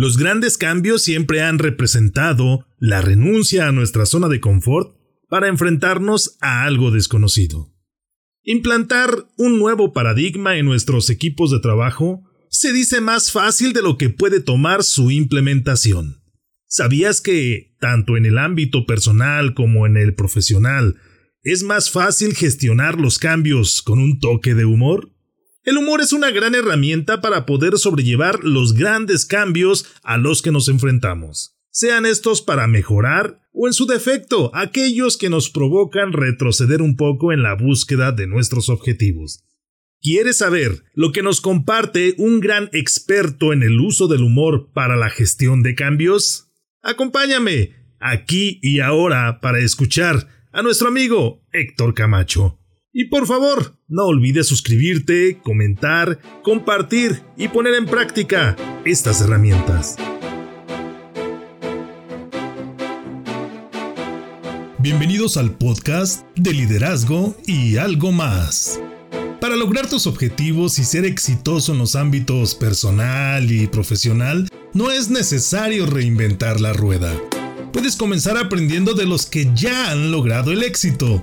Los grandes cambios siempre han representado la renuncia a nuestra zona de confort para enfrentarnos a algo desconocido. Implantar un nuevo paradigma en nuestros equipos de trabajo se dice más fácil de lo que puede tomar su implementación. ¿Sabías que, tanto en el ámbito personal como en el profesional, es más fácil gestionar los cambios con un toque de humor? El humor es una gran herramienta para poder sobrellevar los grandes cambios a los que nos enfrentamos, sean estos para mejorar o en su defecto aquellos que nos provocan retroceder un poco en la búsqueda de nuestros objetivos. ¿Quieres saber lo que nos comparte un gran experto en el uso del humor para la gestión de cambios? Acompáñame aquí y ahora para escuchar a nuestro amigo Héctor Camacho. Y por favor, no olvides suscribirte, comentar, compartir y poner en práctica estas herramientas. Bienvenidos al podcast de liderazgo y algo más. Para lograr tus objetivos y ser exitoso en los ámbitos personal y profesional, no es necesario reinventar la rueda. Puedes comenzar aprendiendo de los que ya han logrado el éxito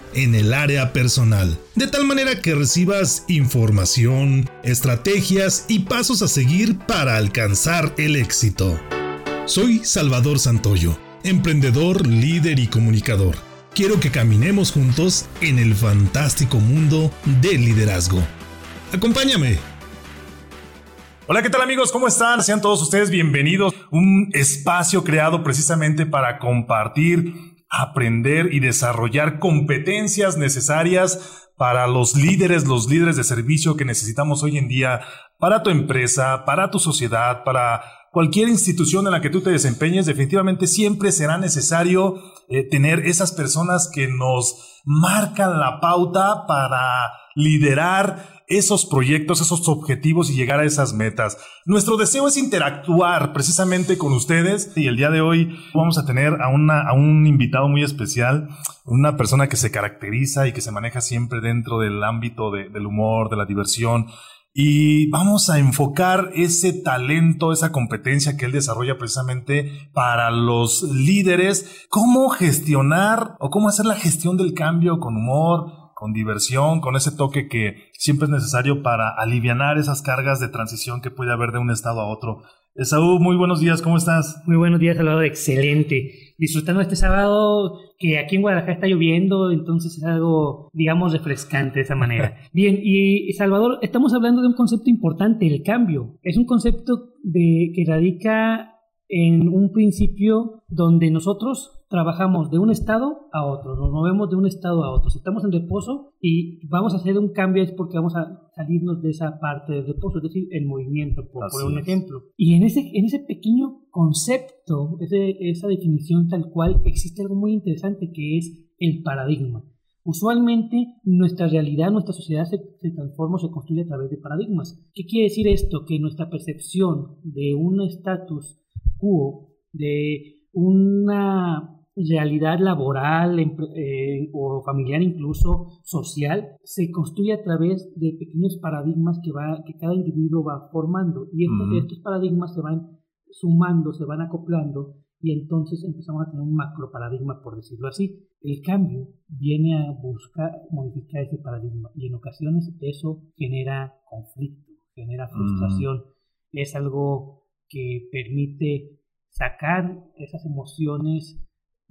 en el área personal, de tal manera que recibas información, estrategias y pasos a seguir para alcanzar el éxito. Soy Salvador Santoyo, emprendedor, líder y comunicador. Quiero que caminemos juntos en el fantástico mundo del liderazgo. Acompáñame. Hola, ¿qué tal amigos? ¿Cómo están? Sean todos ustedes bienvenidos. Un espacio creado precisamente para compartir aprender y desarrollar competencias necesarias para los líderes, los líderes de servicio que necesitamos hoy en día para tu empresa, para tu sociedad, para cualquier institución en la que tú te desempeñes, definitivamente siempre será necesario eh, tener esas personas que nos marcan la pauta para liderar esos proyectos, esos objetivos y llegar a esas metas. Nuestro deseo es interactuar precisamente con ustedes y el día de hoy vamos a tener a, una, a un invitado muy especial, una persona que se caracteriza y que se maneja siempre dentro del ámbito del humor, de la diversión. Y vamos a enfocar ese talento, esa competencia que él desarrolla precisamente para los líderes, cómo gestionar o cómo hacer la gestión del cambio con humor, con diversión, con ese toque que siempre es necesario para aliviar esas cargas de transición que puede haber de un estado a otro. Esaú, muy buenos días, ¿cómo estás? Muy buenos días, Salvador, excelente. Disfrutando este sábado que aquí en Guadalajara está lloviendo, entonces es algo, digamos, refrescante de esa manera. Bien, y Salvador, estamos hablando de un concepto importante, el cambio. Es un concepto de, que radica en un principio donde nosotros trabajamos de un estado a otro, nos movemos de un estado a otro. Si estamos en reposo y vamos a hacer un cambio es porque vamos a salirnos de esa parte del reposo, es decir, el movimiento, por un ejemplo. Y en ese, en ese pequeño concepto, esa definición tal cual, existe algo muy interesante que es el paradigma. Usualmente nuestra realidad, nuestra sociedad se, se transforma o se construye a través de paradigmas. ¿Qué quiere decir esto? Que nuestra percepción de un estatus quo, de una realidad laboral eh, o familiar, incluso social, se construye a través de pequeños paradigmas que, va, que cada individuo va formando. Y estos, paradigmas se van sumando, se van acoplando y entonces empezamos a tener un macro paradigma, por decirlo así. El cambio viene a buscar modificar ese paradigma y en ocasiones eso genera conflicto, genera frustración. Es algo que permite sacar esas emociones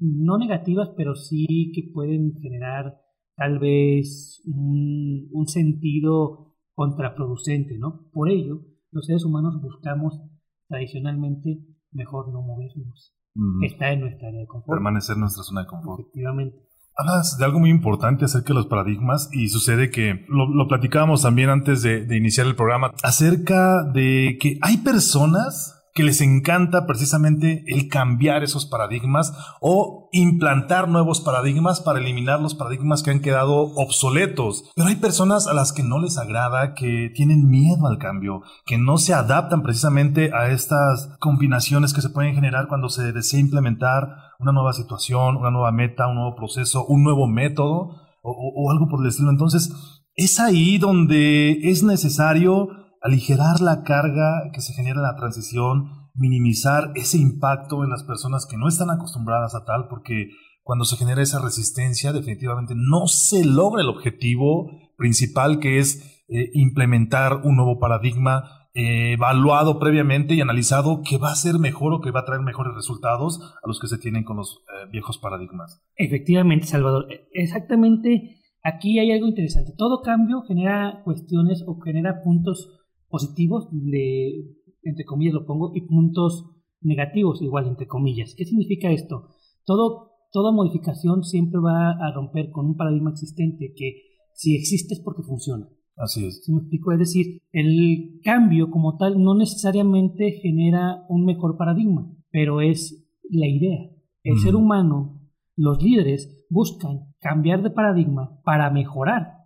no negativas, pero sí que pueden generar tal vez un, sentido contraproducente, ¿no? Por ello, los seres humanos buscamos tradicionalmente mejor no movernos. Está en nuestra área de confort. Permanecer en nuestra zona de confort. Efectivamente. Hablas de algo muy importante acerca de los paradigmas y sucede que lo, lo platicábamos también antes de, de, iniciar el programa acerca de que hay personas que les encanta precisamente el cambiar esos paradigmas o implantar nuevos paradigmas para eliminar los paradigmas que han quedado obsoletos. Pero hay personas a las que no les agrada, que tienen miedo al cambio, que no se adaptan precisamente a estas combinaciones que se pueden generar cuando se desea implementar una nueva situación, una nueva meta, un nuevo proceso, un nuevo método o, algo por el estilo. Entonces, es ahí donde es necesario aligerar la carga que se genera en la transición, minimizar ese impacto en las personas que no están acostumbradas a tal, porque cuando se genera esa resistencia, definitivamente no se logra el objetivo principal que es eh, implementar un nuevo paradigma eh, evaluado previamente y analizado que va a ser mejor o que va a traer mejores resultados a los que se tienen con los eh, viejos paradigmas. Efectivamente, Salvador. E, exactamente, aquí hay algo interesante. Todo cambio genera cuestiones o genera puntos positivos, de, entre comillas lo pongo, y puntos negativos, igual, entre comillas. ¿Qué significa esto? Todo, toda modificación siempre va a romper con un paradigma existente que si existe es porque funciona. Así es. me explico? Es decir, el cambio como tal no necesariamente genera un mejor paradigma, pero es la idea. El ser humano, los líderes, buscan cambiar de paradigma para mejorar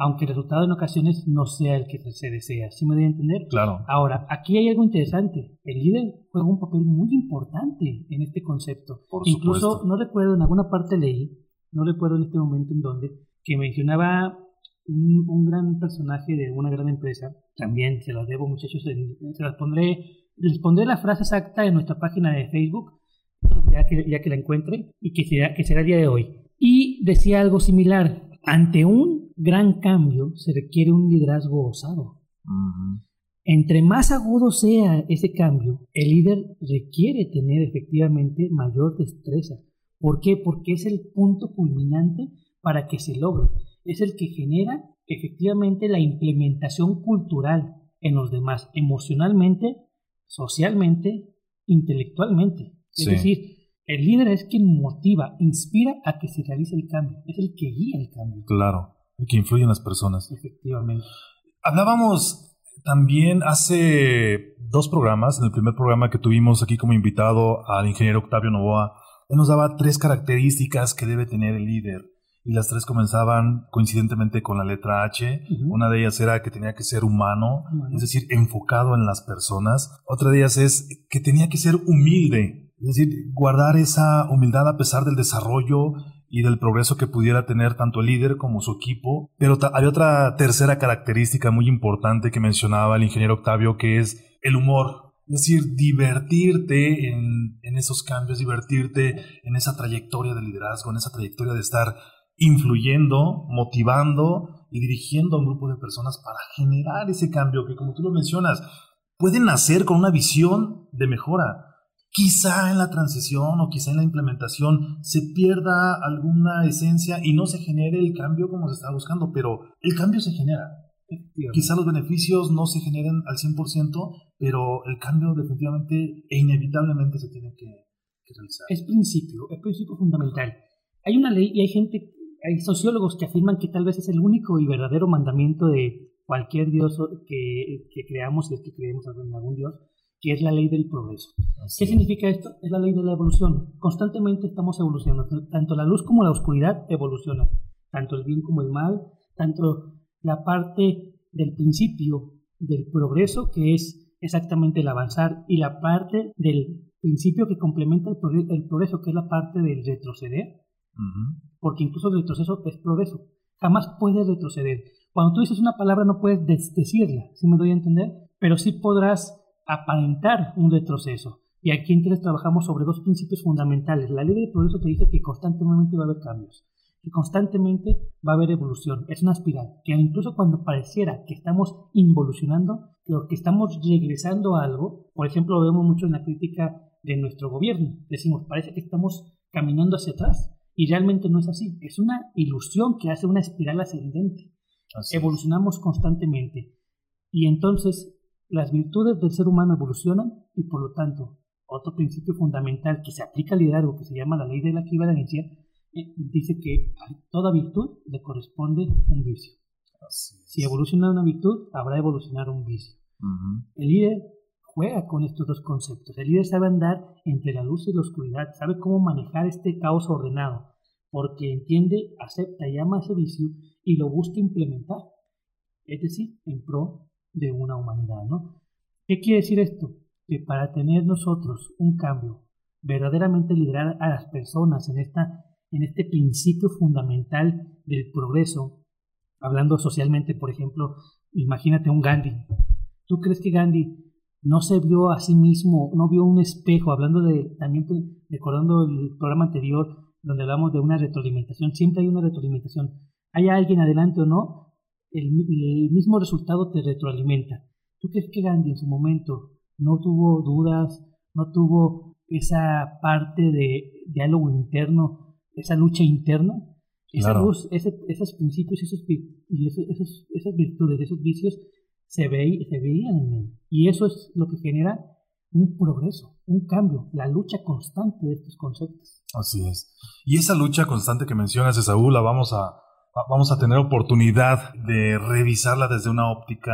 aunque el resultado en ocasiones no sea el que se desea. ¿Sí me doy a entender? Claro. Ahora, aquí hay algo interesante. El líder juega un papel muy importante en este concepto. Por Incluso, no recuerdo, en alguna parte leí, no recuerdo en este momento en dónde, que mencionaba un, gran personaje de una gran empresa. También se las debo, muchachos, se las pondré, les pondré la frase exacta en nuestra página de Facebook, ya que, ya que la encuentre, y que será, que será el día de hoy. Y decía algo similar. Ante un gran cambio se requiere un liderazgo osado. Entre más agudo sea ese cambio, el líder requiere tener efectivamente mayor destreza. ¿Por qué? Porque es el punto culminante para que se logre. Es el que genera efectivamente la implementación cultural en los demás, emocionalmente, socialmente, intelectualmente. Es decir, el líder es quien motiva, inspira a que se realice el cambio, es el que guía el cambio. Claro que influyen las personas. Efectivamente. Hablábamos también hace dos programas, en el primer programa que tuvimos aquí como invitado al ingeniero Octavio Novoa, él nos daba tres características que debe tener el líder. Y las tres comenzaban coincidentemente con la letra H. Una de ellas era que tenía que ser humano, es decir, enfocado en las personas. Otra de ellas es que tenía que ser humilde, es decir, guardar esa humildad a pesar del desarrollo y del progreso que pudiera tener tanto el líder como su equipo. Pero hay otra tercera característica muy importante que mencionaba el ingeniero Octavio, que es el humor. Es decir, divertirte en, en esos cambios, divertirte en esa trayectoria de liderazgo, en esa trayectoria de estar influyendo, motivando y dirigiendo a un grupo de personas para generar ese cambio que, como tú lo mencionas, pueden nacer con una visión de mejora, quizá en la transición o quizá en la implementación se pierda alguna esencia y no se genere el cambio como se está buscando, pero el cambio se genera. Quizá los beneficios no se generen al 100%, pero el cambio definitivamente e inevitablemente se tiene que, realizar. Es principio, es principio fundamental. Hay una ley y hay gente, hay sociólogos que afirman que tal vez es el único y verdadero mandamiento de cualquier Dios que, que creamos, si es que creemos en algún Dios, que es la ley del progreso. ¿Qué significa esto? Es la ley de la evolución. Constantemente estamos evolucionando. Tanto la luz como la oscuridad evolucionan. Tanto el bien como el mal. Tanto la parte del principio del progreso, que es exactamente el avanzar, y la parte del principio que complementa el, progreso, que es la parte del retroceder. Porque incluso el retroceso es progreso. Jamás puedes retroceder. Cuando tú dices una palabra no puedes decirla, si me doy a entender, pero sí podrás aparentar un retroceso. Y aquí entonces trabajamos sobre dos principios fundamentales. La ley de progreso te dice que constantemente va a haber cambios, que constantemente va a haber evolución. Es una espiral, que incluso cuando pareciera que estamos involucionando, que estamos regresando a algo, por ejemplo, lo vemos mucho en la crítica de nuestro gobierno. Decimos, parece que estamos caminando hacia atrás. Y realmente no es así. Es una ilusión que hace una espiral ascendente. Evolucionamos constantemente. Y entonces las virtudes del ser humano evolucionan y por lo tanto, otro principio fundamental que se aplica al liderazgo, que se llama la ley de la equivalencia, eh, dice que a toda virtud le corresponde un vicio. Si evoluciona una virtud, habrá evolucionar un vicio. El líder juega con estos dos conceptos. El líder sabe andar entre la luz y la oscuridad, sabe cómo manejar este caos ordenado, porque entiende, acepta y ama ese vicio y lo busca implementar, es decir, en pro de una humanidad, ¿no? ¿Qué quiere decir esto? Que para tener nosotros un cambio, verdaderamente liderar a las personas en, esta, en este principio fundamental del progreso, hablando socialmente, por ejemplo, imagínate un Gandhi. ¿Tú crees que Gandhi no se vio a sí mismo, no vio un espejo, hablando de, también recordando el programa anterior, donde hablamos de una retroalimentación, siempre hay una retroalimentación. Hay alguien adelante o no, el, mismo resultado te retroalimenta. ¿Tú crees que Gandhi en su momento no tuvo dudas, no tuvo esa parte de diálogo interno, esa lucha interna? Esa luz, esos principios esos, y esos, esas virtudes, esos vicios se, ve, se veían en él. Y eso es lo que genera un progreso, un cambio, la lucha constante de estos conceptos. Así es. Y esa lucha constante que mencionas, Esaú, la vamos a, vamos a tener oportunidad de revisarla desde una óptica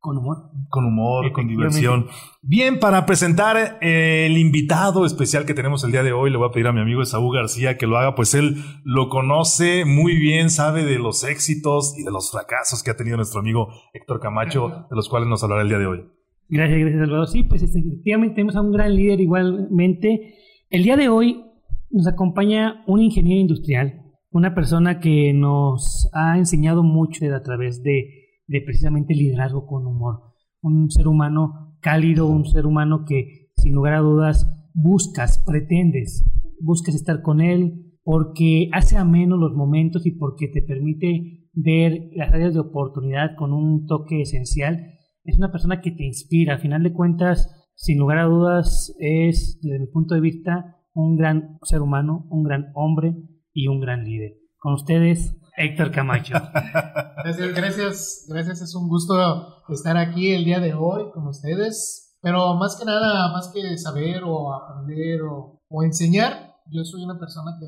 con humor. Con humor, con diversión. Bien, para presentar eh, el invitado especial que tenemos el día de hoy, le voy a pedir a mi amigo Esaú García que lo haga, pues él lo conoce muy bien, sabe de los éxitos y de los fracasos que ha tenido nuestro amigo Héctor Camacho, de los cuales nos hablará el día de hoy. Gracias, gracias Salvador. Sí, pues este, efectivamente tenemos a un gran líder igualmente. El día de hoy nos acompaña un ingeniero industrial, una persona que nos ha enseñado mucho a través de de precisamente liderazgo con humor. Un ser humano cálido, un ser humano que sin lugar a dudas buscas, pretendes, buscas estar con él porque hace ameno los momentos y porque te permite ver las áreas de oportunidad con un toque esencial. Es una persona que te inspira. Al final de cuentas, sin lugar a dudas, es, desde mi punto de vista, un gran ser humano, un gran hombre y un gran líder. Con ustedes, Héctor Camacho. Gracias, gracias, gracias. Es un gusto estar aquí el día de hoy con ustedes. Pero más que nada, más que saber o aprender o, enseñar, yo soy una persona que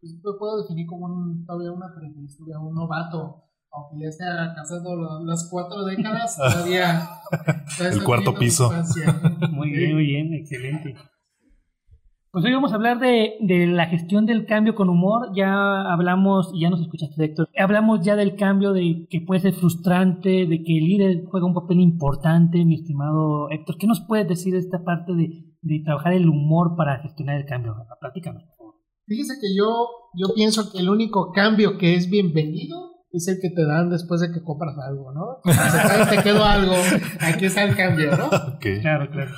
pues, me puedo definir como un, todavía un aprendiz, un novato. Aunque ya esté casado las cuatro décadas, todavía. el cuarto piso. Muy bien, muy bien, excelente. Pues hoy vamos a hablar de, la gestión del cambio con humor. Ya hablamos, y ya nos escuchaste, Héctor, hablamos ya del cambio de que puede ser frustrante, de que el líder juega un papel importante, mi estimado Héctor. ¿Qué nos puedes decir de esta parte de, trabajar el humor para gestionar el cambio? Platícanos, por favor. Fíjese que yo, yo pienso que el único cambio que es bienvenido es el que te dan después de que compras algo, ¿no? Si te quedó algo, aquí está el cambio, ¿no? Claro, claro.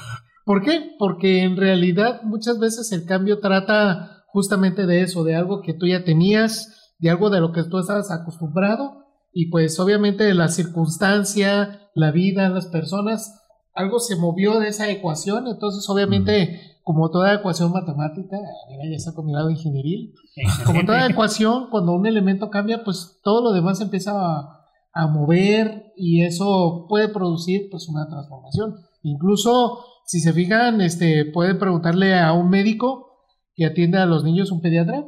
¿Por qué? Porque en realidad muchas veces el cambio trata justamente de eso, de algo que tú ya tenías, de algo de lo que tú estabas acostumbrado y pues obviamente la circunstancia, la vida, las personas, algo se movió de esa ecuación, entonces obviamente como toda ecuación matemática, mira, ya está combinado ingenieril, como toda ecuación, cuando un elemento cambia, pues todo lo demás empieza a, a mover y eso puede producir pues una transformación. Incluso si se fijan, este, pueden preguntarle a un médico que atiende a los niños, un pediatra,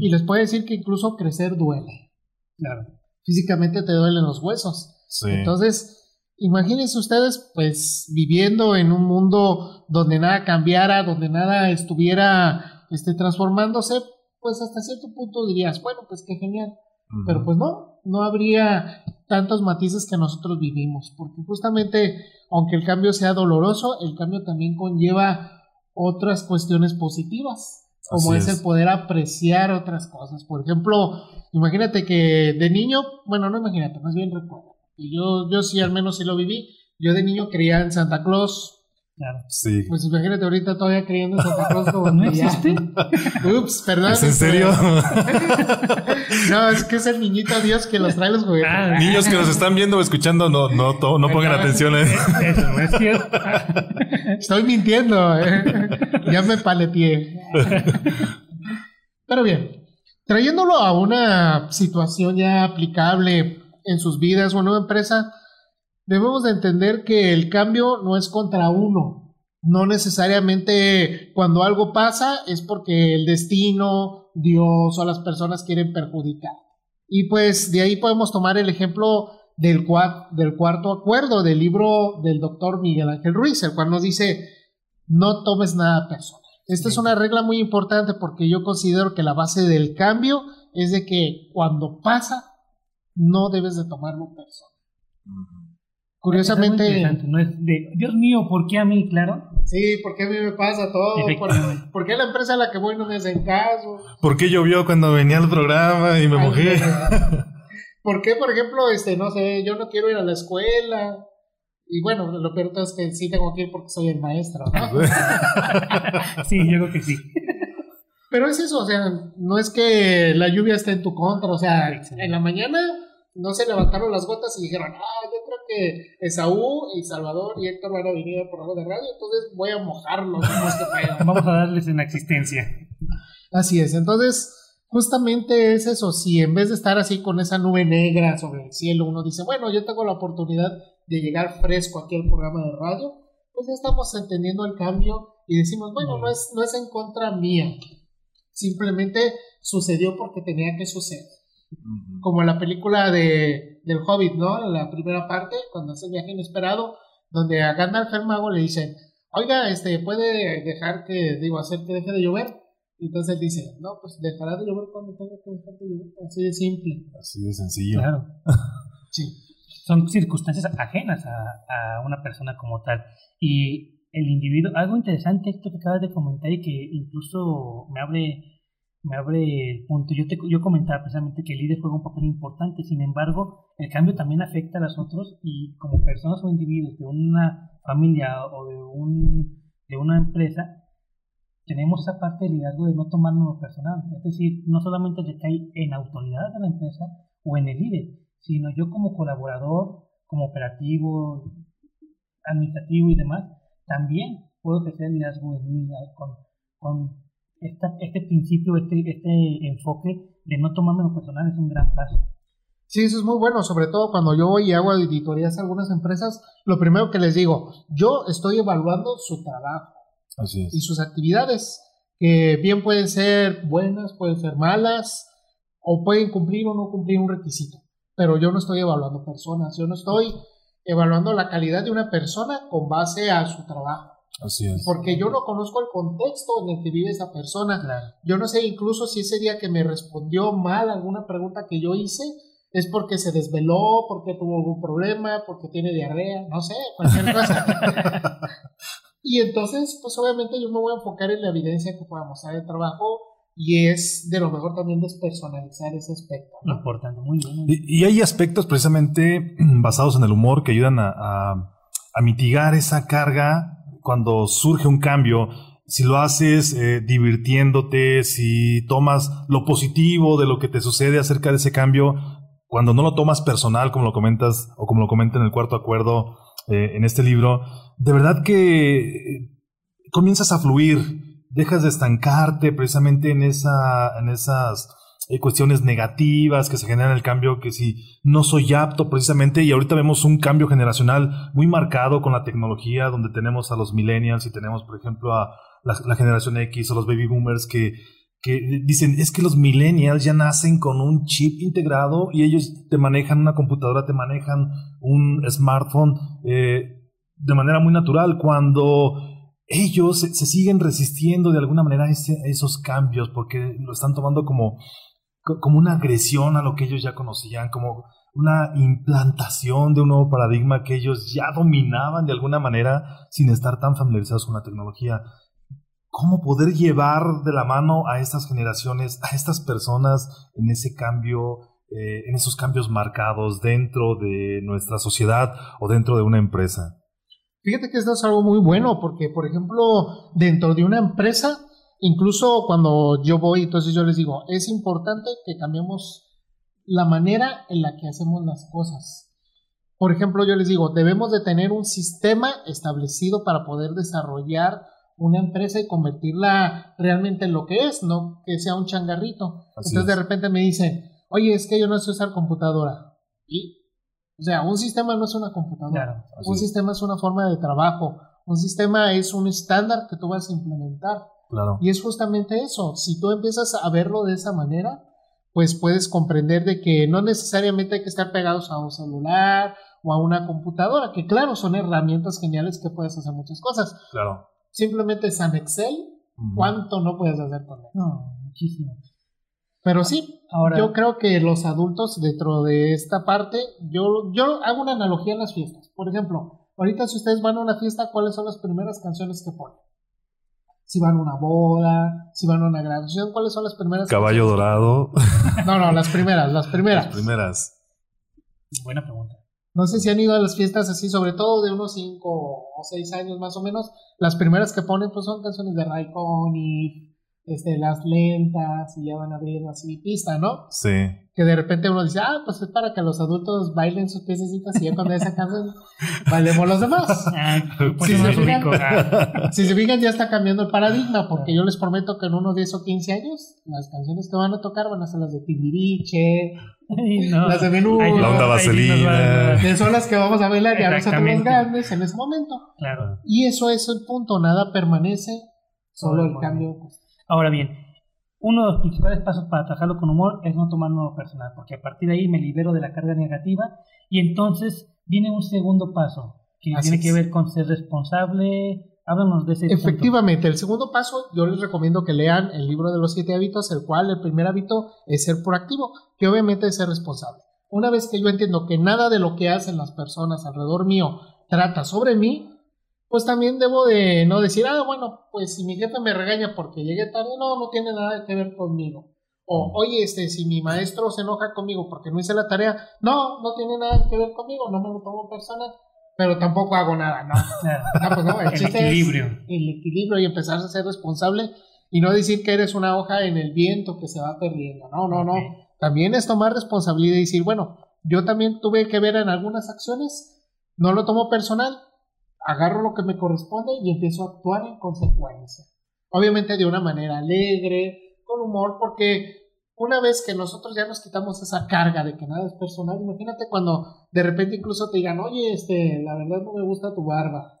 y les puede decir que incluso crecer duele. Claro. Físicamente te duelen los huesos. Entonces, imagínense ustedes, pues, viviendo en un mundo donde nada cambiara, donde nada estuviera este, transformándose, pues hasta cierto punto dirías, bueno, pues qué genial. Pero pues no, no habría tantos matices que nosotros vivimos, porque justamente, aunque el cambio sea doloroso, el cambio también conlleva otras cuestiones positivas, como es, el poder apreciar otras cosas. Por ejemplo, imagínate que de niño, bueno, no imagínate, más bien recuerda, y yo, yo sí al menos sí lo viví, yo de niño creía en Santa Claus, Claro. Sí. Pues imagínate ahorita todavía creyendo en Santa Claus como ¿No existe? Ups, perdón. ¿Es en serio? no, es que es el niñito Dios que los trae los juguetes. Ah, Niños que nos están viendo o escuchando, no, no, no pongan atención. ¿eh? Eso no es cierto. Estoy mintiendo. ¿eh? Ya me paleteé. Pero bien, trayéndolo a una situación ya aplicable en sus vidas o en una empresa, debemos de entender que el cambio no es contra uno. No necesariamente cuando algo pasa es porque el destino, Dios o las personas quieren perjudicar. Y pues de ahí podemos tomar el ejemplo del, del cuarto acuerdo del libro del doctor Miguel Ángel Ruiz, el cual nos dice, no tomes nada personal. Esta es una regla muy importante porque yo considero que la base del cambio es de que cuando pasa, no debes de tomarlo personal. Curiosamente. No es de, Dios mío, ¿por qué a mí, claro? Sí, ¿por qué a mí me pasa todo? ¿Por, qué la empresa a la que voy no me hacen caso? ¿Por qué llovió cuando venía al programa y me mojé? ¿Por qué, por ejemplo, este, no sé, yo no quiero ir a la escuela? Y bueno, lo peor es que sí tengo que ir porque soy el maestro, ¿no? sí, yo creo que sí. Pero es eso, o sea, no es que la lluvia esté en tu contra, o sea, en la mañana no se levantaron las gotas y dijeron, ah, que Esaú, y Salvador y Héctor van a venir al programa de radio, entonces voy a mojarlos. Vamos a darles en existencia. Así es, entonces justamente es eso, si en vez de estar así con esa nube negra sobre el cielo, uno dice, bueno, yo tengo la oportunidad de llegar fresco aquí al programa de radio, pues ya estamos entendiendo el cambio y decimos, bueno, no es, no es en contra mía, simplemente sucedió porque tenía que suceder. Como en la película de, del Hobbit, ¿no? La primera parte, cuando hace el viaje inesperado, donde a Gandalf el mago le dicen, oiga, este, puede dejar que, digo, hacer que deje de llover. Y entonces él dice, no, pues dejará de llover cuando tenga que dejar de llover. Así de simple. Así de sencillo. Claro. sí. Son circunstancias ajenas a, a, una persona como tal. Y el individuo, algo interesante esto que acabas de comentar y que incluso me abre me abre el punto. Yo, te, yo comentaba precisamente que el líder juega un papel importante, sin embargo, el cambio también afecta a los otros y como personas o individuos de una familia o de, un, de una empresa, tenemos esa parte del liderazgo de no tomarnos personal. Es decir, no solamente recae en autoridad de la empresa o en el líder, sino yo como colaborador, como operativo, administrativo y demás, también puedo ejercer liderazgo en mí con, con este principio, este, este enfoque de no tomarme lo personal es un gran paso. Sí, eso es muy bueno, sobre todo cuando yo voy y hago auditorías a algunas empresas, lo primero que les digo, yo estoy evaluando su trabajo y sus actividades, que bien pueden ser buenas, pueden ser malas, o pueden cumplir o no cumplir un requisito, pero yo no estoy evaluando personas, yo no estoy evaluando la calidad de una persona con base a su trabajo. Porque yo no conozco el contexto en el que vive esa persona. Yo no sé incluso si ese día que me respondió mal alguna pregunta que yo hice es porque se desveló, porque tuvo algún problema, porque tiene diarrea, no sé, cualquier cosa. y entonces, pues obviamente yo me voy a enfocar en la evidencia que pueda mostrar el trabajo y es de lo mejor también despersonalizar ese aspecto. Lo importante, muy bien. Y, hay aspectos precisamente basados en el humor que ayudan a, a mitigar esa carga cuando surge un cambio, si lo haces eh, divirtiéndote, si tomas lo positivo de lo que te sucede acerca de ese cambio, cuando no lo tomas personal, como lo comentas o como lo comenta en el cuarto acuerdo eh, en este libro, de verdad que eh, comienzas a fluir, dejas de estancarte precisamente en, esa, en esas cuestiones negativas que se generan el cambio, que si no soy apto precisamente, y ahorita vemos un cambio generacional muy marcado con la tecnología, donde tenemos a los millennials y tenemos, por ejemplo, a la, generación X o los baby boomers que, que dicen, es que los millennials ya nacen con un chip integrado y ellos te manejan una computadora, te manejan un smartphone eh, de manera muy natural, cuando ellos se, siguen resistiendo de alguna manera a, esos cambios porque lo están tomando como como una agresión a lo que ellos ya conocían, como una implantación de un nuevo paradigma que ellos ya dominaban de alguna manera sin estar tan familiarizados con la tecnología. ¿Cómo poder llevar de la mano a estas generaciones, a estas personas en ese cambio, eh, en esos cambios marcados dentro de nuestra sociedad o dentro de una empresa? Fíjate que esto es algo muy bueno porque, por ejemplo, dentro de una empresa, Incluso cuando yo voy, entonces yo les digo, es importante que cambiemos la manera en la que hacemos las cosas. Por ejemplo, yo les digo, debemos de tener un sistema establecido para poder desarrollar una empresa y convertirla realmente en lo que es, no que sea un changarrito. Entonces de repente me dicen, oye, es que yo no sé usar computadora. ¿Y? O sea, un sistema no es una computadora. un sistema es una forma de trabajo. Un sistema es un estándar que tú vas a implementar. Y es justamente eso, si tú empiezas a verlo de esa manera, pues puedes comprender de que no necesariamente hay que estar pegados a un celular o a una computadora, que claro, son herramientas geniales que puedes hacer muchas cosas. Claro. Simplemente San Excel, ¿cuánto no puedes hacer con él? No, muchísimo. Pero sí, Ahora, yo creo que los adultos dentro de esta parte, yo, yo hago una analogía en las fiestas. Por ejemplo, ahorita si ustedes van a una fiesta, ¿cuáles son las primeras canciones que ponen? Si van a una boda, si van a una graduación, ¿cuáles son las primeras? Caballo dorado. No, no, las primeras, las primeras. Las primeras. Buena pregunta. No sé si han ido a las fiestas así, sobre todo de unos 5 o 6 años más o menos. Las primeras que ponen pues son canciones de Raikkonen y este, las lentas y ya van a abrir así pista, ¿no? Sí que de repente uno dice, ah, pues es para que los adultos bailen sus piececitas y ya cuando esa canción bailemos los demás. Ah, si, se fijan, ah. si se fijan, ya está cambiando el paradigma, porque yo les prometo que en unos 10 o 15 años las canciones que van a tocar van a ser las de Timbiriche, las de Menú, la onda vaselina, que son las que vamos a bailar ya nosotros los grandes en ese momento. Claro. Y eso es el punto, nada permanece, solo el cambio. Ahora bien, uno de los principales pasos para trabajarlo con humor es no tomarlo personal, porque a partir de ahí me libero de la carga negativa y entonces viene un segundo paso que tiene que ver con ser responsable. Háblanos de ese Efectivamente, el segundo paso yo les recomiendo que lean el libro de los siete hábitos, el cual el primer hábito es ser proactivo, que obviamente es ser responsable. Una vez que yo entiendo que nada de lo que hacen las personas alrededor mío trata sobre mí, pues también debo de no decir, ah, bueno, pues si mi jefe me regaña porque llegué tarde, no, no tiene nada que ver conmigo. O, oye, este, si mi maestro se enoja conmigo porque no hice la tarea, no, no tiene nada que ver conmigo, no me lo tomo personal, pero tampoco hago nada, no. no, pues no el, equilibrio. el equilibrio y empezar a ser responsable y no decir que eres una hoja en el viento que se va perdiendo. No, no, no. También es tomar responsabilidad y decir, bueno, yo también tuve que ver en algunas acciones, no lo tomo personal, agarro lo que me corresponde y empiezo a actuar en consecuencia. Obviamente de una manera alegre, con humor, porque una vez que nosotros ya nos quitamos esa carga de que nada es personal, imagínate cuando de repente incluso te digan, oye, este, la verdad no me gusta tu barba.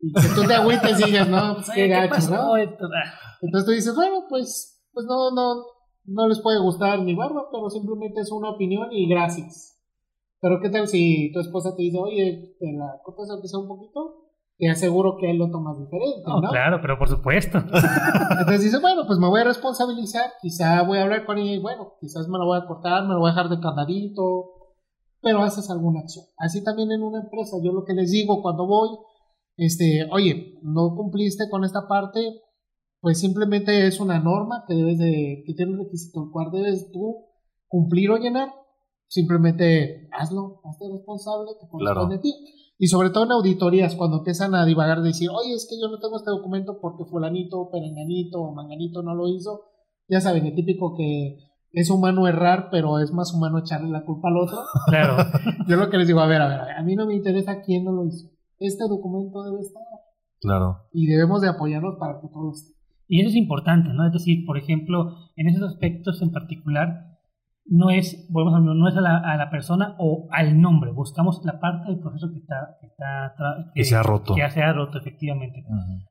Y que tú te agüites y digas, no, pues qué gacho, ¿no? Entonces tú dices, bueno, pues, pues no, no, no les puede gustar mi barba, pero simplemente es una opinión y gracias. Pero ¿qué tal si tu esposa te dice, oye, te la cortas aunque sea un poquito? Te aseguro que él lo toma diferente, ¿no? Claro, pero por supuesto. Entonces dice, bueno, pues me voy a responsabilizar, quizá voy a hablar con ella y bueno, quizás me lo voy a cortar, me lo voy a dejar de candadito, pero haces alguna acción. Así también en una empresa, yo lo que les digo cuando voy, este, oye, no cumpliste con esta parte, pues simplemente es una norma que debes de, que tiene un requisito, el cual debes tú cumplir o llenar Simplemente hazlo, hazte responsable, te corresponde a ti. Y sobre todo en auditorías, cuando empiezan a divagar, decir, oye, es que yo no tengo este documento porque fulanito, perenganito o manganito no lo hizo. Ya saben, el típico que es humano errar, pero es más humano echarle la culpa al otro. Claro. yo lo que les digo, a ver, a ver, a mí no me interesa quién no lo hizo. Este documento debe estar. Claro. Y debemos de apoyarnos para que todo esté. Y eso es importante, ¿no? Es decir, por ejemplo, en esos aspectos en particular, no es, volvemos a no es a la, a la, persona o al nombre, buscamos la parte del proceso que está, que, está, que, se ha roto. Que se ha roto, efectivamente.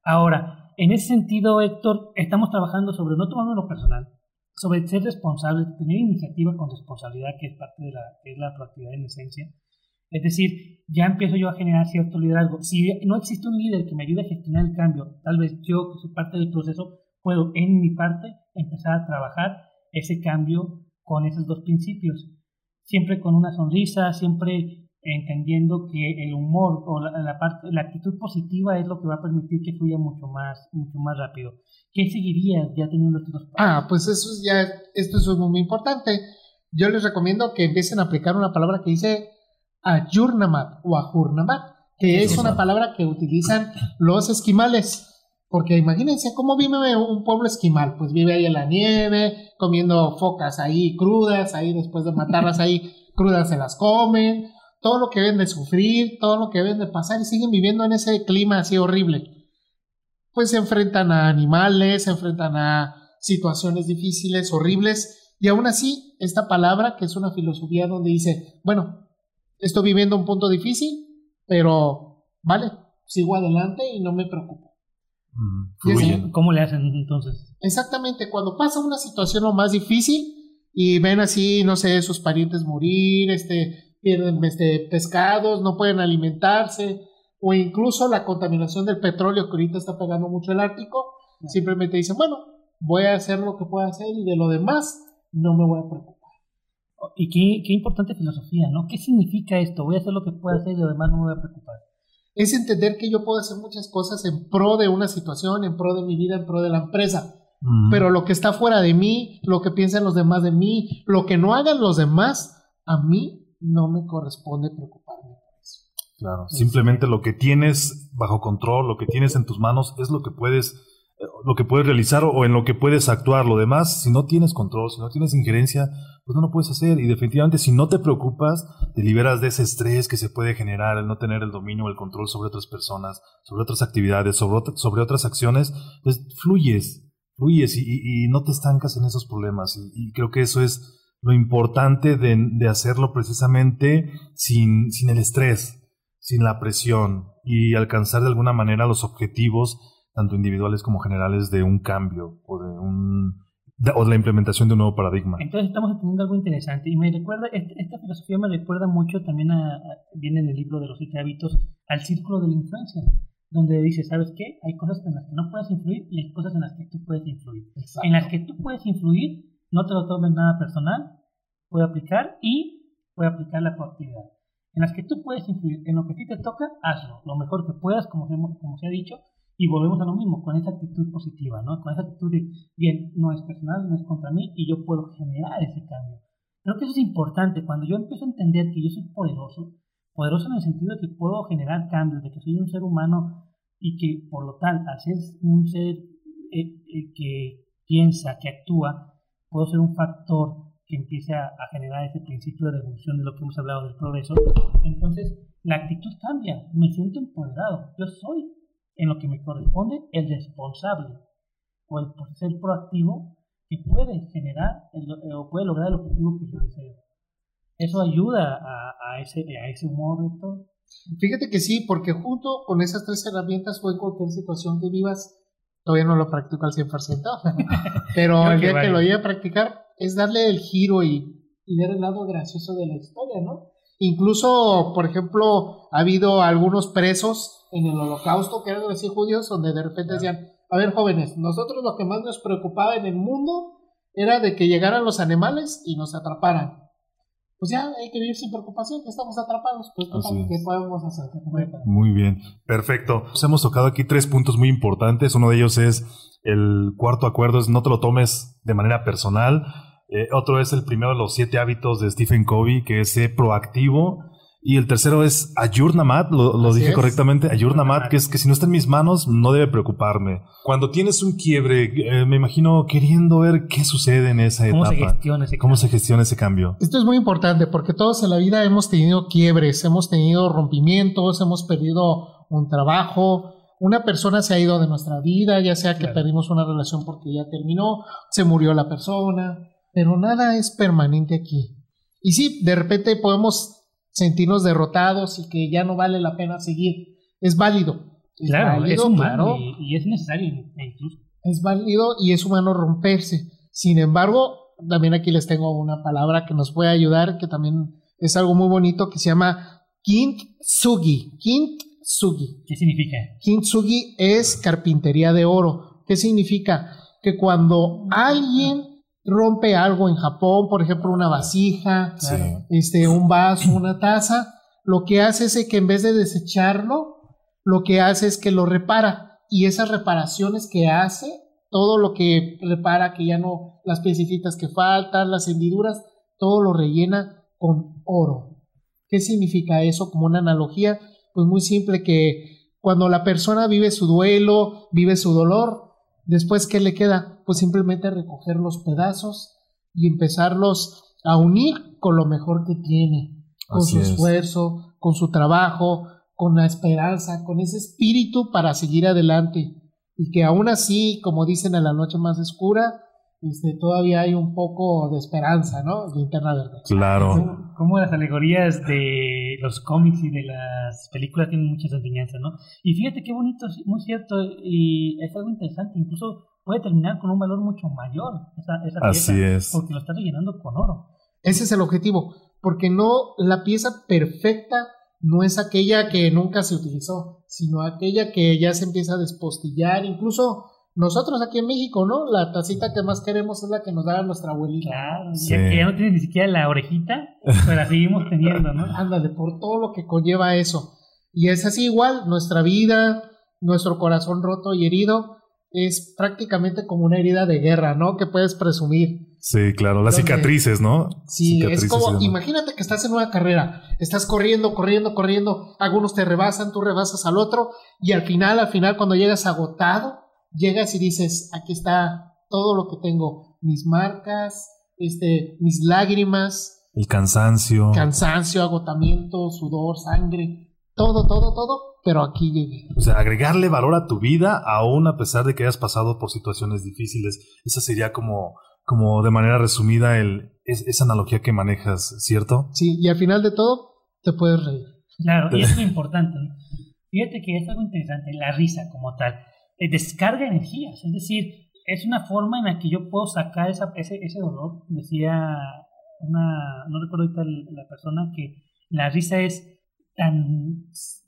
Ahora, en ese sentido, Héctor, estamos trabajando sobre no tomarlo lo personal, sobre ser responsable, tener iniciativa con responsabilidad, que es parte de la, es la proactividad en esencia. Es decir, ya empiezo yo a generar cierto liderazgo. Si no existe un líder que me ayude a gestionar el cambio, tal vez yo, que soy parte del proceso, puedo en mi parte empezar a trabajar ese cambio con esos dos principios. Siempre con una sonrisa, siempre entendiendo que el humor o la, parte, la actitud positiva es lo que va a permitir que fluya mucho más, mucho más rápido. ¿Qué seguirías ya teniendo estos dos Ah, pues eso es ya, esto es muy importante. Yo les recomiendo que empiecen a aplicar una palabra que dice ayurnamat o ajurnamat, que es una palabra que utilizan los esquimales. Porque imagínense cómo vive un pueblo esquimal, pues vive ahí en la nieve, comiendo focas ahí crudas, ahí después de matarlas ahí crudas se las comen, todo lo que ven de sufrir, todo lo que ven de pasar y siguen viviendo en ese clima así horrible. Pues se enfrentan a animales, se enfrentan a situaciones difíciles, horribles, y aún así, esta palabra, que es una filosofía donde dice, bueno, estoy viviendo un punto difícil, pero vale, sigo adelante y no me preocupo. ¿Cómo le hacen entonces? Exactamente, cuando pasa una situación lo más difícil, y ven así, no sé, sus parientes morir, este, pierden este, pescados, no pueden alimentarse, o incluso la contaminación del petróleo que ahorita está pegando mucho el Ártico, simplemente dicen, bueno, voy a hacer lo que pueda hacer y de lo demás no me voy a preocupar. Y qué, qué importante filosofía, ¿no? ¿Qué significa esto? Voy a hacer lo que pueda hacer y de lo demás no me voy a preocupar. Es entender que yo puedo hacer muchas cosas en pro de una situación, en pro de mi vida, en pro de la empresa pero lo que está fuera de mí, lo que piensan los demás de mí, lo que no hagan los demás, a mí no me corresponde preocuparme por eso. Claro, simplemente lo que tienes bajo control, lo que tienes en tus manos es lo que puedes lo que puedes realizar o en lo que puedes actuar. Lo demás, si no tienes control, si no tienes injerencia, pues no lo puedes hacer. Y definitivamente, si no te preocupas, te liberas de ese estrés que se puede generar el no tener el dominio o el control sobre otras personas, sobre otras actividades, sobre, sobre otras acciones. Pues fluyes, fluyes y, no te estancas en esos problemas. Y, creo que eso es lo importante de, hacerlo precisamente sin, sin, el estrés, sin la presión y alcanzar de alguna manera los objetivos, tanto individuales como generales, de un cambio o de un o de la implementación de un nuevo paradigma. Entonces estamos entendiendo algo interesante y me recuerda, este, esta, filosofía me recuerda mucho también a, viene en el libro de los siete hábitos, al círculo de la influencia donde dice, ¿sabes qué? Hay cosas en las que no puedes influir y hay cosas en las que tú puedes influir. En las que tú puedes influir, no te lo tomes nada personal, puede aplicar y puede aplicar la proactividad. En las que tú puedes influir, en lo que a ti te toca, hazlo, lo mejor que puedas, como se, como se ha dicho, y volvemos a lo mismo, con esa actitud positiva, ¿no? Con esa actitud de, bien, no es personal, no es contra mí, y yo puedo generar ese cambio. Creo que eso es importante, cuando yo empiezo a entender que yo soy poderoso, poderoso en el sentido de que puedo generar cambios, de que soy un ser humano y que por lo tal, al ser un ser eh, eh, que piensa, que actúa, puedo ser un factor que empiece a, generar ese principio de evolución de lo que hemos hablado del progreso, entonces la actitud cambia, me siento empoderado, yo soy en lo que me corresponde el responsable o el ser proactivo que puede generar o puede lograr el objetivo que yo deseo. ¿Eso ayuda a, ese, a ese humor, Héctor? Fíjate que sí, porque junto con esas tres herramientas o en cualquier situación que vivas, todavía no lo practico al 100%, pero el día que lo voy a practicar es darle el giro y, y ver el lado gracioso de la historia, ¿no? Incluso, por ejemplo, ha habido algunos presos en el holocausto que eran así judíos, donde de repente decían, a ver jóvenes, nosotros lo que más nos preocupaba en el mundo era de que llegaran los animales y nos atraparan pues ya hay que vivir sin preocupación, estamos atrapados, pues ¿qué podemos hacer? Muy bien, perfecto. hemos tocado aquí tres puntos muy importantes. Uno de ellos es el cuarto acuerdo, es no te lo tomes de manera personal. Eh, otro es el primero de los siete hábitos de Stephen Covey, que es ser proactivo y el tercero es Ayurnamat, lo, lo dije correctamente, Ayurnamat, que es que si no está en mis manos, no debe preocuparme. Cuando tienes un quiebre, eh, me imagino queriendo ver qué sucede en esa etapa. ¿Cómo se gestiona ese ¿Cómo se gestiona ese cambio? Esto es muy importante porque todos en la vida hemos tenido quiebres, hemos tenido rompimientos, hemos perdido un trabajo, una persona se ha ido de nuestra vida, ya sea que perdimos una relación porque ya terminó, se murió la persona, pero nada es permanente aquí. Y sí, de repente podemos sentirnos derrotados y que ya no vale la pena seguir. Es válido. claro, es humano y, es necesario incluso. Es válido y es humano romperse. Sin embargo, también aquí les tengo una palabra que nos puede ayudar, que también es algo muy bonito, que se llama Kintsugi. Kintsugi. ¿Qué significa? Kintsugi es carpintería de oro. ¿Qué significa? Que cuando alguien rompe algo en Japón, por ejemplo, una vasija, este, un vaso, una taza, lo que hace es que en vez de desecharlo, lo que hace es que lo repara. Y esas reparaciones que hace, todo lo que repara, que ya no, las piecitas que faltan, las hendiduras, todo lo rellena con oro. ¿Qué significa eso como una analogía? Pues muy simple que cuando la persona vive su duelo, vive su dolor, Después, ¿qué le queda? Pues simplemente recoger los pedazos y empezarlos a unir con lo mejor que tiene, con su esfuerzo, con su trabajo, con la esperanza, con ese espíritu para seguir adelante. Y que aún así, como dicen en la noche más oscura, este, todavía hay un poco de esperanza, ¿no? De interna verdad. Claro. Cómo las alegorías de los cómics y de las películas tienen muchas enseñanzas, ¿no? Y fíjate qué bonito, muy cierto, y es algo interesante, incluso puede terminar con un valor mucho mayor esa, esa Así pieza, es. porque lo está rellenando con oro. Ese es el objetivo, porque no la pieza perfecta no es aquella que nunca se utilizó, sino aquella que ya se empieza a despostillar, incluso nosotros aquí en México, ¿no? La tacita que más queremos es la que nos da nuestra abuelita. Claro, Sí. que ya no tiene ni siquiera la orejita, pero la seguimos teniendo, ¿no? Ándale, por todo lo que conlleva eso. Y es así igual, nuestra vida, nuestro corazón roto y herido, es prácticamente como una herida de guerra, ¿no? Que puedes presumir. Sí, claro, las Donde- cicatrices, ¿no? Sí, Cicatrices es como, imagínate que estás en una carrera, estás corriendo, corriendo, corriendo, algunos te rebasan, tú rebasas al otro, y al final, al final, cuando llegas agotado, llegas y dices, aquí está todo lo que tengo, mis marcas, este, mis lágrimas, El cansancio. cansancio, agotamiento, sudor, sangre, todo, todo, todo, pero aquí llegué. O sea, agregarle valor a tu vida aún a pesar de que hayas pasado por situaciones difíciles. Esa sería como, como de manera resumida el, es- esa analogía que manejas, ¿cierto? Sí, y al final de todo, te puedes reír. Claro, y eso es lo importante. Fíjate que es algo interesante, la risa como tal. Eh, descarga energías, es decir, es una forma en la que yo puedo sacar esa, ese, ese dolor. Decía una, no recuerdo ahorita la persona, que la risa es tan,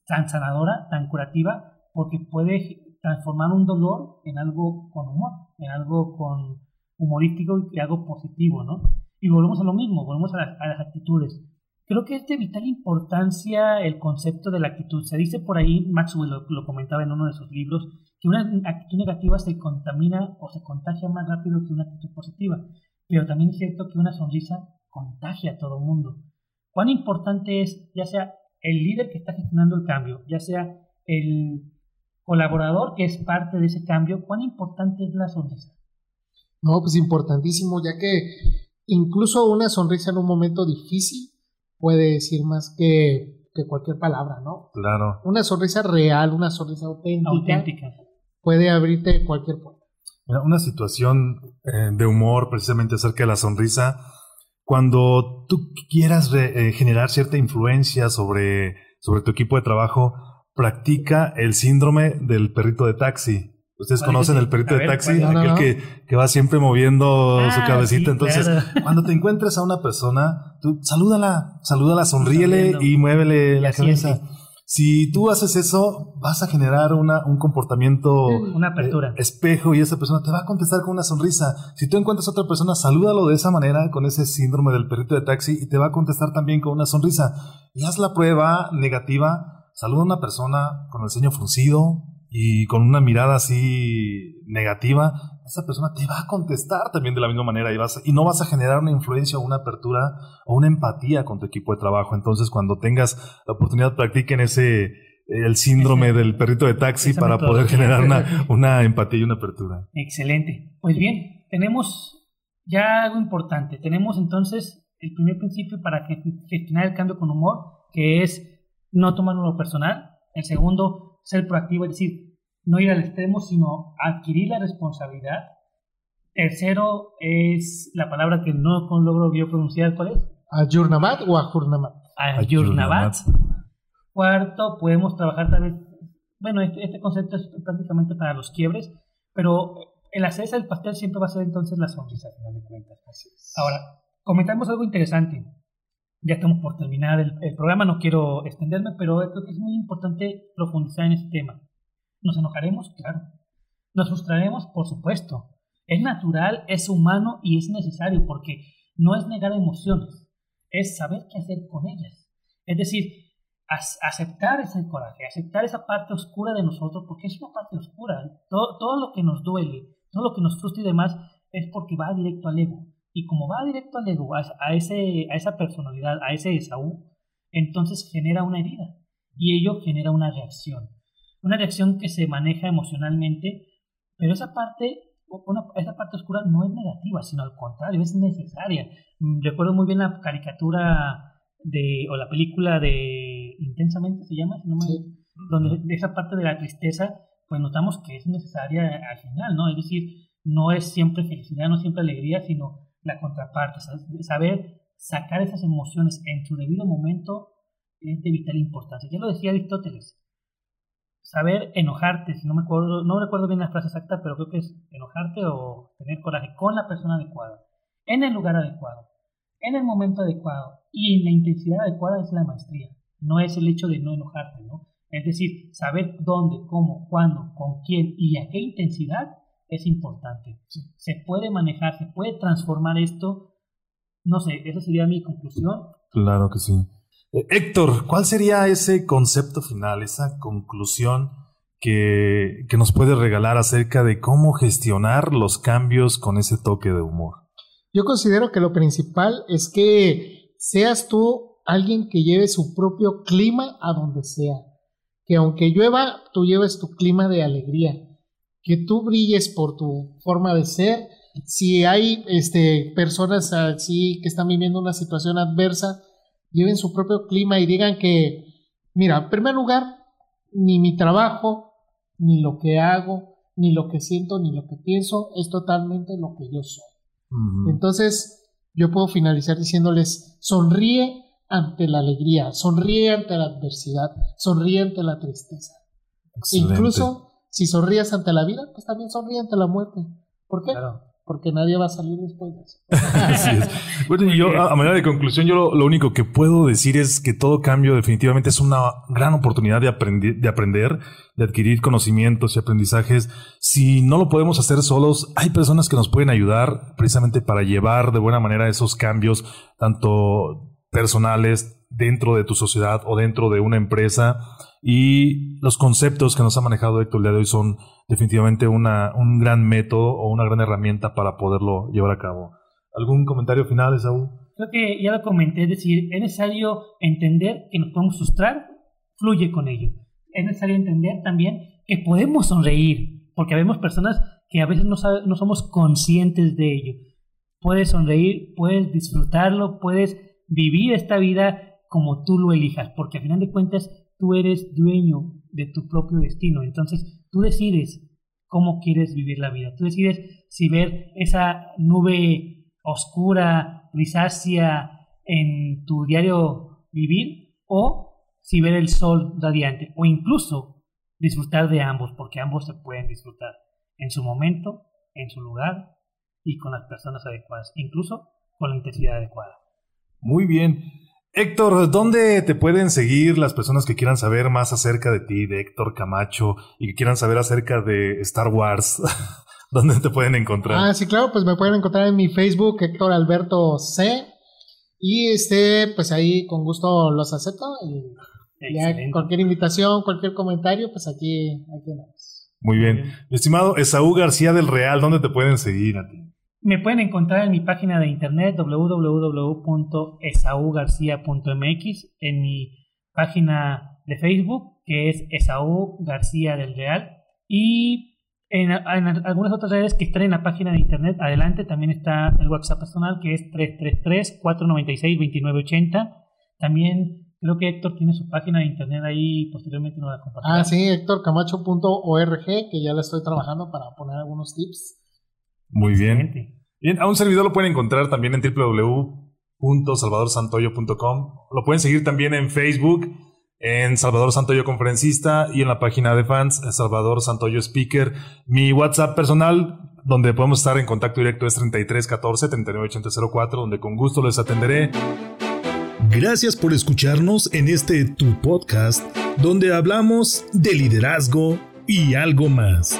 tan sanadora, tan curativa, porque puede transformar un dolor en algo con humor, en algo con humorístico y algo positivo, ¿no? Y volvemos a lo mismo, volvemos a, a las actitudes. Creo que es de vital importancia el concepto de la actitud. Se dice por ahí, Maxwell lo, lo comentaba en uno de sus libros, que una actitud negativa se contamina o se contagia más rápido que una actitud positiva. Pero también es cierto que una sonrisa contagia a todo el mundo. ¿Cuán importante es, ya sea el líder que está gestionando el cambio, ya sea el colaborador que es parte de ese cambio, cuán importante es la sonrisa? No, pues importantísimo, ya que incluso una sonrisa en un momento difícil puede decir más que, que cualquier palabra, ¿no? Claro. Una sonrisa real, una sonrisa auténtica, Auténtica. Puede abrirte cualquier puerta. Una situación eh, de humor precisamente acerca de la sonrisa. Cuando tú quieras re- eh, generar cierta influencia sobre, sobre tu equipo de trabajo, practica el síndrome del perrito de taxi. Ustedes ¿Cuál es conocen el perrito A de ver, taxi, aquel no, no. Que, que va siempre moviendo su Ah, cabecita. sí, Entonces, claro. cuando te encuentres a una persona, tú salúdala, salúdala, sonríele y muévele la cabeza. Si tú haces eso, vas a generar una, un comportamiento Una apertura. eh, espejo y esa persona te va a contestar con una sonrisa. Si tú encuentras a otra persona, salúdalo de esa manera, con ese síndrome del perrito de taxi, y te va a contestar también con una sonrisa. Y haz la prueba negativa, saluda a una persona con el ceño fruncido y con una mirada así negativa. Esa persona te va a contestar también de la misma manera y, vas y no vas a generar una influencia o una apertura o una empatía con tu equipo de trabajo. Entonces, cuando tengas la oportunidad, practiquen ese el síndrome Ese- del perrito de taxi para poder generar una, una empatía y una apertura. Excelente. Pues bien, tenemos ya algo importante. Tenemos entonces el primer principio para ge- gestionar el cambio con humor, que es no tomarlo lo personal. El segundo, ser proactivo, es decir, no ir al extremo, sino adquirir la responsabilidad. Tercero es la palabra que no logro yo pronunciar, ¿cuál es? ¿A Jurnamat o a Jurnamat? Ayurnavat. Cuarto, podemos trabajar tal vez, bueno, este, este concepto es prácticamente para los quiebres, pero el hacer del pastel siempre va a ser entonces la sonrisa, al final de cuentas. Ahora, comentamos algo interesante. Ya estamos por terminar el, el programa, no quiero extenderme, pero creo que es muy importante profundizar en este tema. ¿Nos enojaremos? Claro. ¿Nos frustraremos? Por supuesto. Es natural, es humano y es necesario porque no es negar emociones, es saber qué hacer con ellas. Es decir, aceptar ese coraje, aceptar esa parte oscura de nosotros, porque es una parte oscura. Todo, todo lo que nos duele, todo lo que nos frustra y demás, es porque va directo al ego. Y como va directo al ego, a, a ese, a esa personalidad, a ese Esaú, entonces genera una herida. Y ello genera una reacción. Una reacción que se maneja emocionalmente, pero esa parte, una, esa parte oscura no es negativa, sino al contrario, es necesaria. Mm, Recuerdo muy bien la caricatura de, o la película de Intensamente se llama, si no me- Sí. donde de esa parte de la tristeza, pues notamos que es necesaria al final, ¿no? Es decir, no es siempre felicidad, no siempre alegría, sino la contraparte, saber sacar esas emociones en su debido momento es de vital importancia. Ya lo decía Aristóteles. Saber enojarte, si no me acuerdo, no recuerdo bien la frase exacta, pero creo que es enojarte o tener coraje con la persona adecuada, en el lugar adecuado, en el momento adecuado y en la intensidad adecuada es la maestría. No es el hecho de no enojarte, ¿no? Es decir, saber dónde, cómo, cuándo, con quién y a qué intensidad es importante. Se puede manejar, se puede transformar esto. No sé, esa sería mi conclusión. Claro que sí. Eh, Héctor, ¿cuál sería ese concepto final, esa conclusión que, que nos puede regalar acerca de cómo gestionar los cambios con ese toque de humor? Yo considero que lo principal es que seas tú alguien que lleve su propio clima a donde sea. Que aunque llueva, tú lleves tu clima de alegría que tú brilles por tu forma de ser. Si hay este, personas así que están viviendo una situación adversa, lleven su propio clima y digan que, mira, en primer lugar, ni mi trabajo, ni lo que hago, ni lo que siento, ni lo que pienso, es totalmente lo que yo soy. Entonces, yo puedo finalizar diciéndoles, sonríe ante la alegría, sonríe ante la adversidad, sonríe ante la tristeza. Incluso si sonríes ante la vida, pues también sonríe ante la muerte. ¿Por qué? Porque nadie va a salir después de eso. Bueno, y yo, a manera de conclusión, yo lo, único que puedo decir es que todo cambio definitivamente es una gran oportunidad de, de aprender, de adquirir conocimientos y aprendizajes. Si no lo podemos hacer solos, hay personas que nos pueden ayudar precisamente para llevar de buena manera esos cambios, tanto personales, dentro de tu sociedad o dentro de una empresa y los conceptos que nos ha manejado Héctor el día de hoy son definitivamente una, un gran método o una gran herramienta para poderlo llevar a cabo. ¿Algún comentario final, Esaú? Creo que ya lo comenté, es decir, es necesario entender que nos podemos frustrar, fluye con ello. Es necesario entender también que podemos sonreír, porque vemos personas que a veces no, no somos conscientes de ello. Puedes sonreír, puedes disfrutarlo, puedes vivir esta vida como tú lo elijas, porque a final de cuentas tú eres dueño de tu propio destino. Entonces, tú decides cómo quieres vivir la vida. Tú decides si ver esa nube oscura, grisácea en tu diario vivir o si ver el sol radiante o incluso disfrutar de ambos, porque ambos se pueden disfrutar en su momento, en su lugar y con las personas adecuadas, incluso con la intensidad adecuada. Muy bien. Héctor, ¿dónde te pueden seguir las personas que quieran saber más acerca de ti, de Héctor Camacho, y que quieran saber acerca de Star Wars? ¿Dónde te pueden encontrar? Ah, sí, claro, pues me pueden encontrar en mi Facebook, Héctor Alberto C. Y este, pues ahí con gusto los acepto. Y cualquier invitación, cualquier comentario, pues aquí, aquí andamos. Muy bien. estimado Esaú García del Real, ¿dónde te pueden seguir a ti? Me pueden encontrar en mi página de internet www.esaugarcia.mx, en mi página de Facebook, que es Esaú García del Real, y en, algunas otras redes que están en la página de internet, adelante también está el WhatsApp personal, que es 333-496-2980. También creo que Héctor tiene su página de internet ahí, posteriormente nos la compartirá. Ah, sí, héctorcamacho.org, que ya la estoy trabajando para poner algunos tips. Muy bien. Bien, a un servidor lo pueden encontrar también en www.salvadorsantoyo.com. Lo pueden seguir también en Facebook, en Salvador Santoyo Conferencista y en la página de fans, Salvador Santoyo Speaker. Mi WhatsApp personal, donde podemos estar en contacto directo, es 3314 398004, donde con gusto les atenderé. Gracias por escucharnos en este Tu Podcast, donde hablamos de liderazgo y algo más.